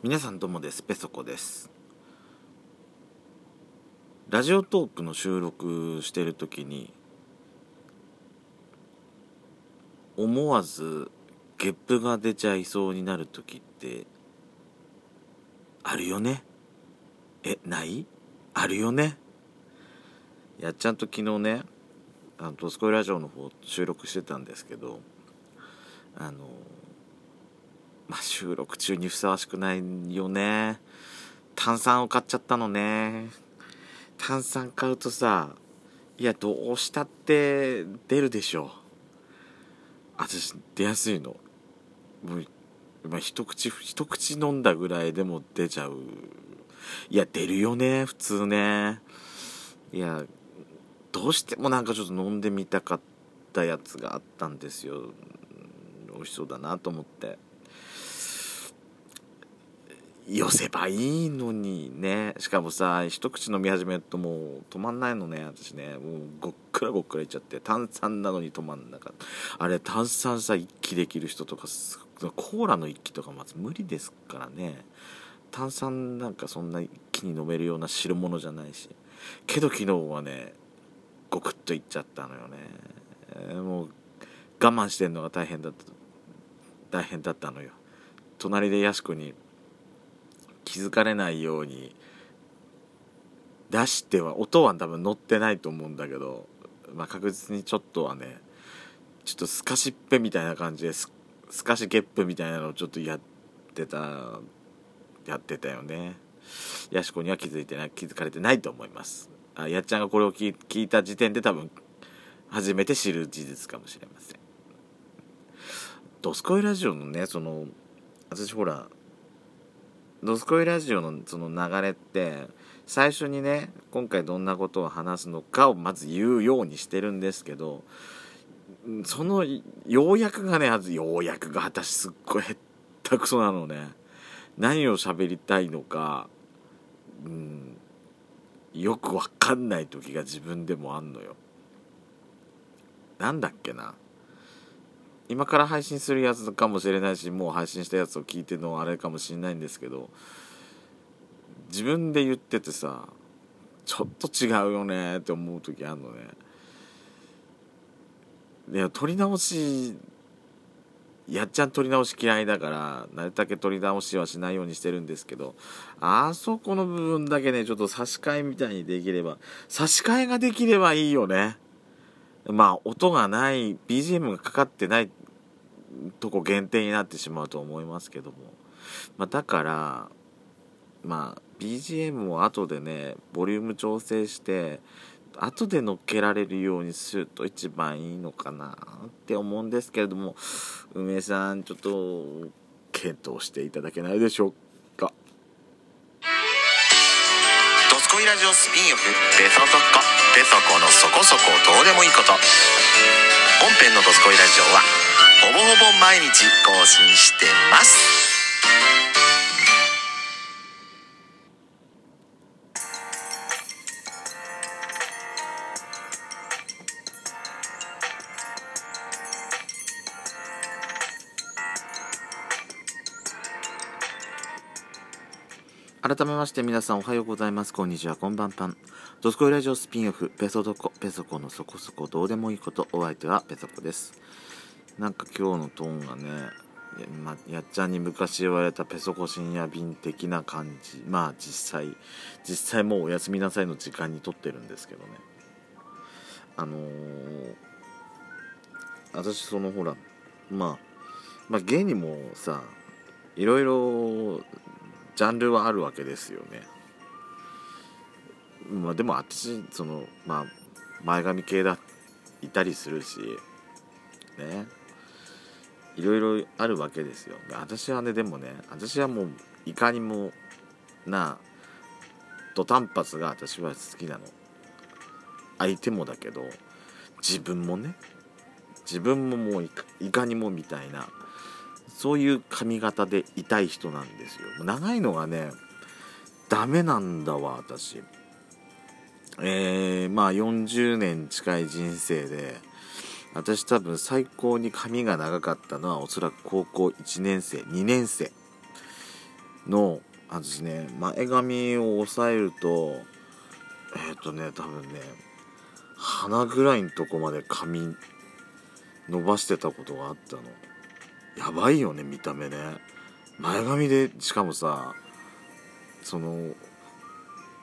皆さんどうもです。ペソコです。ラジオトークの収録してる時に思わずゲップが出ちゃいそうになる時ってあるよね？えない？あるよね？やちゃんと昨日ねあのドスコイラジオの方収録してたんですけどあのまあ、収録中にふさわしくないよね。炭酸を買っちゃったのね。炭酸買うとさいやどうしたって出るでしょ。私出やすいの。もう、ま、一口一口飲んだぐらいでも出ちゃう。いや出るよね普通ね。いやどうしてもなんかちょっと飲んでみたかったやつがあったんですよ。美味しそうだなと思って。寄せばいいのにね。しかもさ一口飲み始めるともう止まんないのね。私ねもうごっくらごっくらいっちゃって。炭酸なのに止まんなかった。あれ炭酸さ一気できる人とかコーラの一気とかまず無理ですからね。炭酸なんかそんな一気に飲めるような汁物じゃないし。けど昨日はねごくっといっちゃったのよね、えー、もう我慢してんのが大変だった大変だったのよ。隣でやしこに気づかれないように出しては音は多分乗ってないと思うんだけど、まあ、確実にちょっとはねちょっとスカシっぺみたいな感じでススカシゲップみたいなのをちょっとやってたやってたよね。やしこには気づいてない気づかれてないと思います。あやっちゃんがこれを聞いた時点で多分初めて知る事実かもしれません。ドスコイラジオのねその私ほらドスコイラジオのその流れって最初にね今回どんなことを話すのかをまず言うようにしてるんですけどその要約がねまず要約が私すっごいへったくそなのね。何を喋りたいのか、うん、よくわかんない時が自分でもあんのよ。なんだっけな。今から配信するやつかもしれないしもう配信したやつを聞いてのあれかもしれないんですけど自分で言っててさちょっと違うよねって思う時あるのね。で撮り直しやっちゃん撮り直し嫌いだからなるだけ撮り直しはしないようにしてるんですけどあそこの部分だけねちょっと差し替えみたいにできれば差し替えができればいいよね。まあ音がない BGM がかかってないとこ限定になってしまうと思いますけども、まあ、だからまあ BGM を後でねボリューム調整して後で乗っけられるようにすると一番いいのかなって思うんですけれども梅さんちょっと検討していただけないでしょうか「ドスコイラジオスピンオフベソトコペソコのそこそこどうでもいいこと」本編の「ドスコイラジオ」はほぼほぼ毎日更新してます改めまして皆さんおはようございます。こんにちは、こんばんぱん。ドスコイラジオスピンオフ、ペソドコ、ペソコのそこそこどうでもいいこと、お相手はペソコです。なんか今日のトーンがね、まやっちゃんに昔言われたペソコ深夜便的な感じ。まあ実際、実際もうおやすみなさいの時間に撮ってるんですけどね。あのー、私そのほら、まあ、まあ芸にもさ、いろいろジャンルはあるわけですよね。まあ、でも私そのまあ前髪系だいたりするしねいろいろあるわけですよ。私はねでもね私はもういかにもな土単発が私は好きなの。相手もだけど自分もね自分ももういかにもみたいなそういう髪型でいたい人なんですよ。長いのがねダメなんだわ私。えー、まあ40年近い人生で私多分最高に髪が長かったのはおそらく高校1年生2年生のあですね前髪を押さえるとえっ、ー、とね多分ね鼻ぐらいのとこまで髪伸ばしてたことがあったの。やばいよね見た目ね。前髪でしかもさその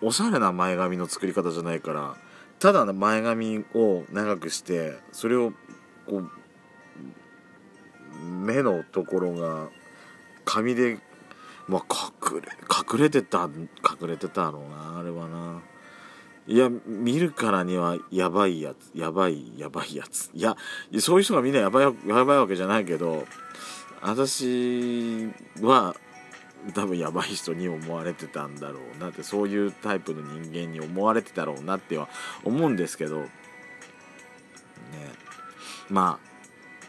おしゃれな前髪の作り方じゃないからただ前髪を長くしてそれをこう目のところが髪でまあ隠れ隠れてた隠れてたろうなあれはな。いや見るからにはやばいやつやばいやばいやついやそういう人がみんなやばいやばいわけじゃないけど私は多分やばい人に思われてたんだろうなってそういうタイプの人間に思われてたろうなっては思うんですけどね。ま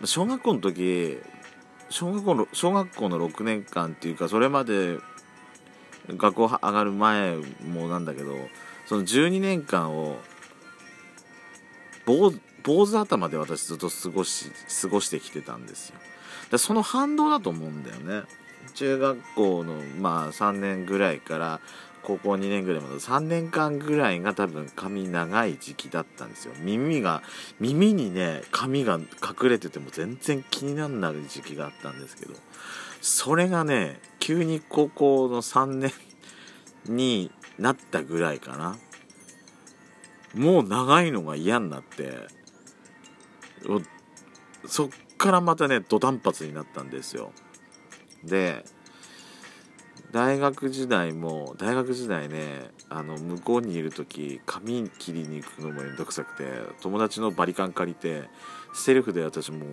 あ小学校の時小学校の小学校の6年間っていうかそれまで学校上がる前もなんだけどその12年間を坊主頭で私ずっと過ごし過ごしてきてたんですよ。でその反動だと思うんだよね。中学校のまあ3年ぐらいから高校2年ぐらいまで3年間ぐらいが多分髪長い時期だったんですよ。耳が耳にね髪が隠れてても全然気にならない時期があったんですけど。それがね急に高校の3年になったぐらいかな。もう長いのが嫌になってそっからまたね土壇発になったんですよ。で大学時代も大学時代ねあの向こうにいる時髪切りに行くのもめんどくさくて友達のバリカン借りてセルフで私ももう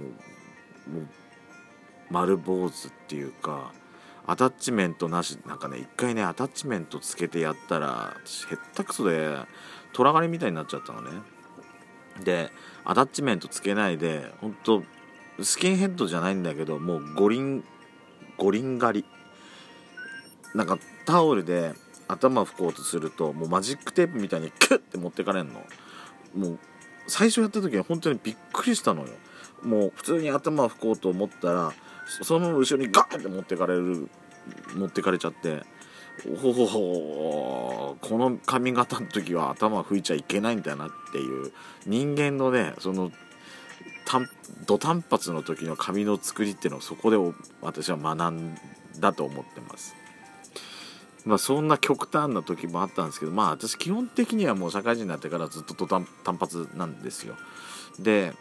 丸坊主っていうかアタッチメントなしなんかね一回ねアタッチメントつけてやったら私へったくそで虎狩りみたいになっちゃったのね。でアタッチメントつけないでほんとスキンヘッドじゃないんだけどもう五輪五輪狩りなんかタオルで頭拭こうとするともうマジックテープみたいにキュッて持ってかれんの。もう最初やった時は本当にびっくりしたのよ。もう普通に頭拭こうと思ったらその後ろにガーンって持ってかれる持ってかれちゃって。ほほほこの髪型の時は頭拭いちゃいけないんだなっていう人間のねその土単発の時の髪の作りっていうのをそこで私は学んだと思ってます。まあそんな極端な時もあったんですけどまあ私基本的にはもう社会人になってからずっと土単発なんですよ。で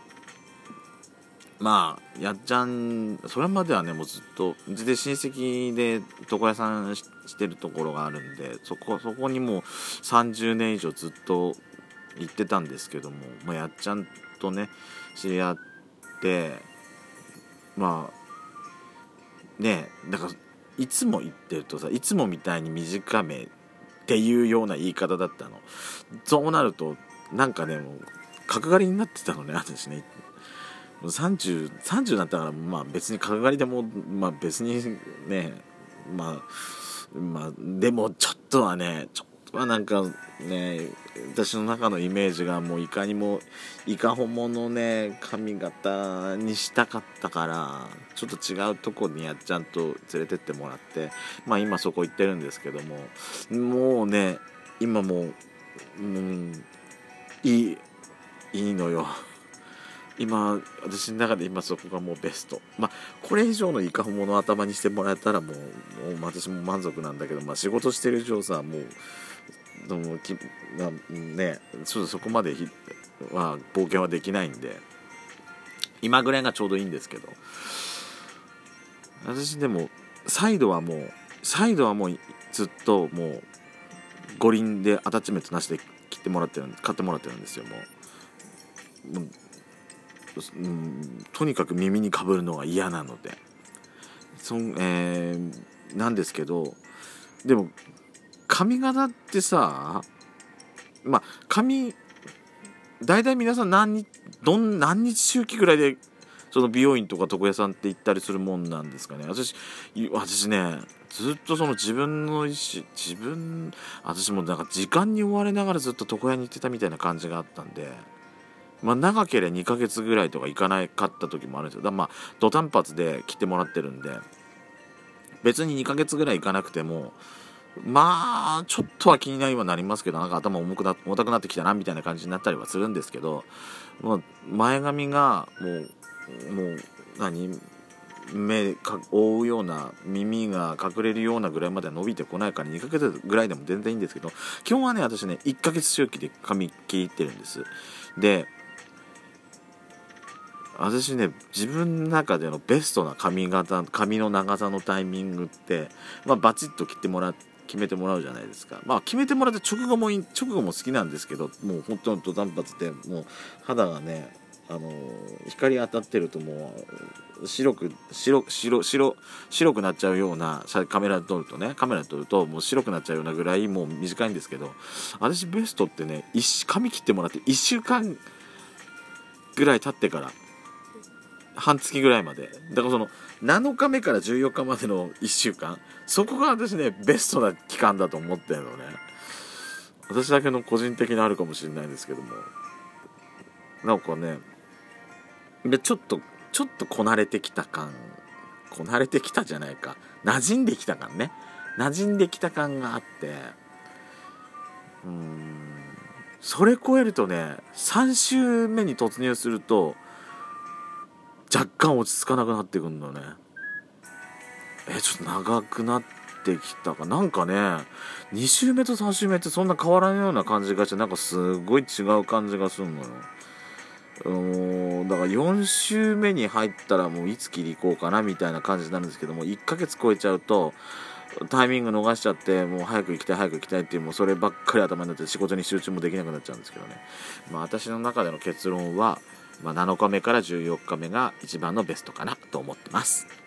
まあやっちゃんそれまではねもうずっとで親戚で床屋さんしてるところがあるんでそこそこにもう30年以上ずっと行ってたんですけども、まあ、やっちゃんとね知り合ってまあねだからいつも言ってるとさいつもみたいに短めっていうような言い方だったの。そうなるとなんかねもう角刈りになってたのね私ね。30, 30になったからまあ別に角刈りでもまあ別にねまあまあでもちょっとはねちょっとはなんかね私の中のイメージがもういかにもいかほものね髪型にしたかったからちょっと違うとこにやっちゃんと連れてってもらってまあ今そこ行ってるんですけどももうね今もう、うん、いいいいのよ。今私の中で今そこがもうベストまあこれ以上のいかほもの頭にしてもらえたらもうもう私も満足なんだけど、まあ、仕事してる以上さもうどもき、まあ、ねちょっとそこまでひは冒険はできないんで今ぐらいがちょうどいいんですけど私でもサイドはもうサイドはもうずっともう五輪でアタッチメントなしで切ってもらってる買ってもらってるんですよもう。もううん、とにかく耳にかぶるのが嫌なのでそん、えー、なんですけどでも髪型ってさまあ髪大体皆さん何日どん何日周期ぐらいでその美容院とか床屋さんって行ったりするもんなんですかね。私私ねずっとその自分の意思自分私もなんか時間に追われながらずっと床屋に行ってたみたいな感じがあったんでまあ長ければ2ヶ月ぐらいとか行かなかった時もあるんですよ。だからまあ土単発で来てもらってるんで別に2ヶ月ぐらい行かなくてもまあちょっとは気になりはなりますけどなんか頭重くな重たくなってきたなみたいな感じになったりはするんですけどもう前髪がもうもう何目か覆うような耳が隠れるようなぐらいまで伸びてこないから2ヶ月ぐらいでも全然いいんですけど基本はね私ね1ヶ月周期で髪切ってるんです。で私ね自分の中でのベストな髪型髪の長さのタイミングって、まあ、バチッと切ってもらっ決めてもらうじゃないですか。まあ決めてもらって直後も直後も好きなんですけどもう本当にド断髪でもう肌がねあの光当たってるともう白く白白白白くなっちゃうようなカメラで撮るとねカメラで撮るともう白くなっちゃうようなぐらいもう短いんですけど私ベストってね髪切ってもらって1週間ぐらい経ってから半月ぐらいまで。だからその7日目から14日までの1週間。そこが私ねベストな期間だと思ってるのね。私だけの個人的なあるかもしれないんですけども。なんかねでちょっとちょっとこなれてきた感。こなれてきたじゃないか。馴染んできた感ね。馴染んできた感があって。うーん。それ超えるとね3週目に突入すると若干落ち着かなくなってくんのね。えちょっと長くなってきたか。なんかね2週目と3週目ってそんな変わらんような感じがしてなんかすごい違う感じがするのよ。うんだから4週目に入ったらもういつ切り行こうかなみたいな感じになるんですけども1ヶ月超えちゃうとタイミング逃しちゃってもう早く行きたい早く行きたいっていうもうそればっかり頭になって仕事に集中もできなくなっちゃうんですけどね。まあ私の中での結論は、まあ、7日目から14日目が一番のベストかなと思ってます。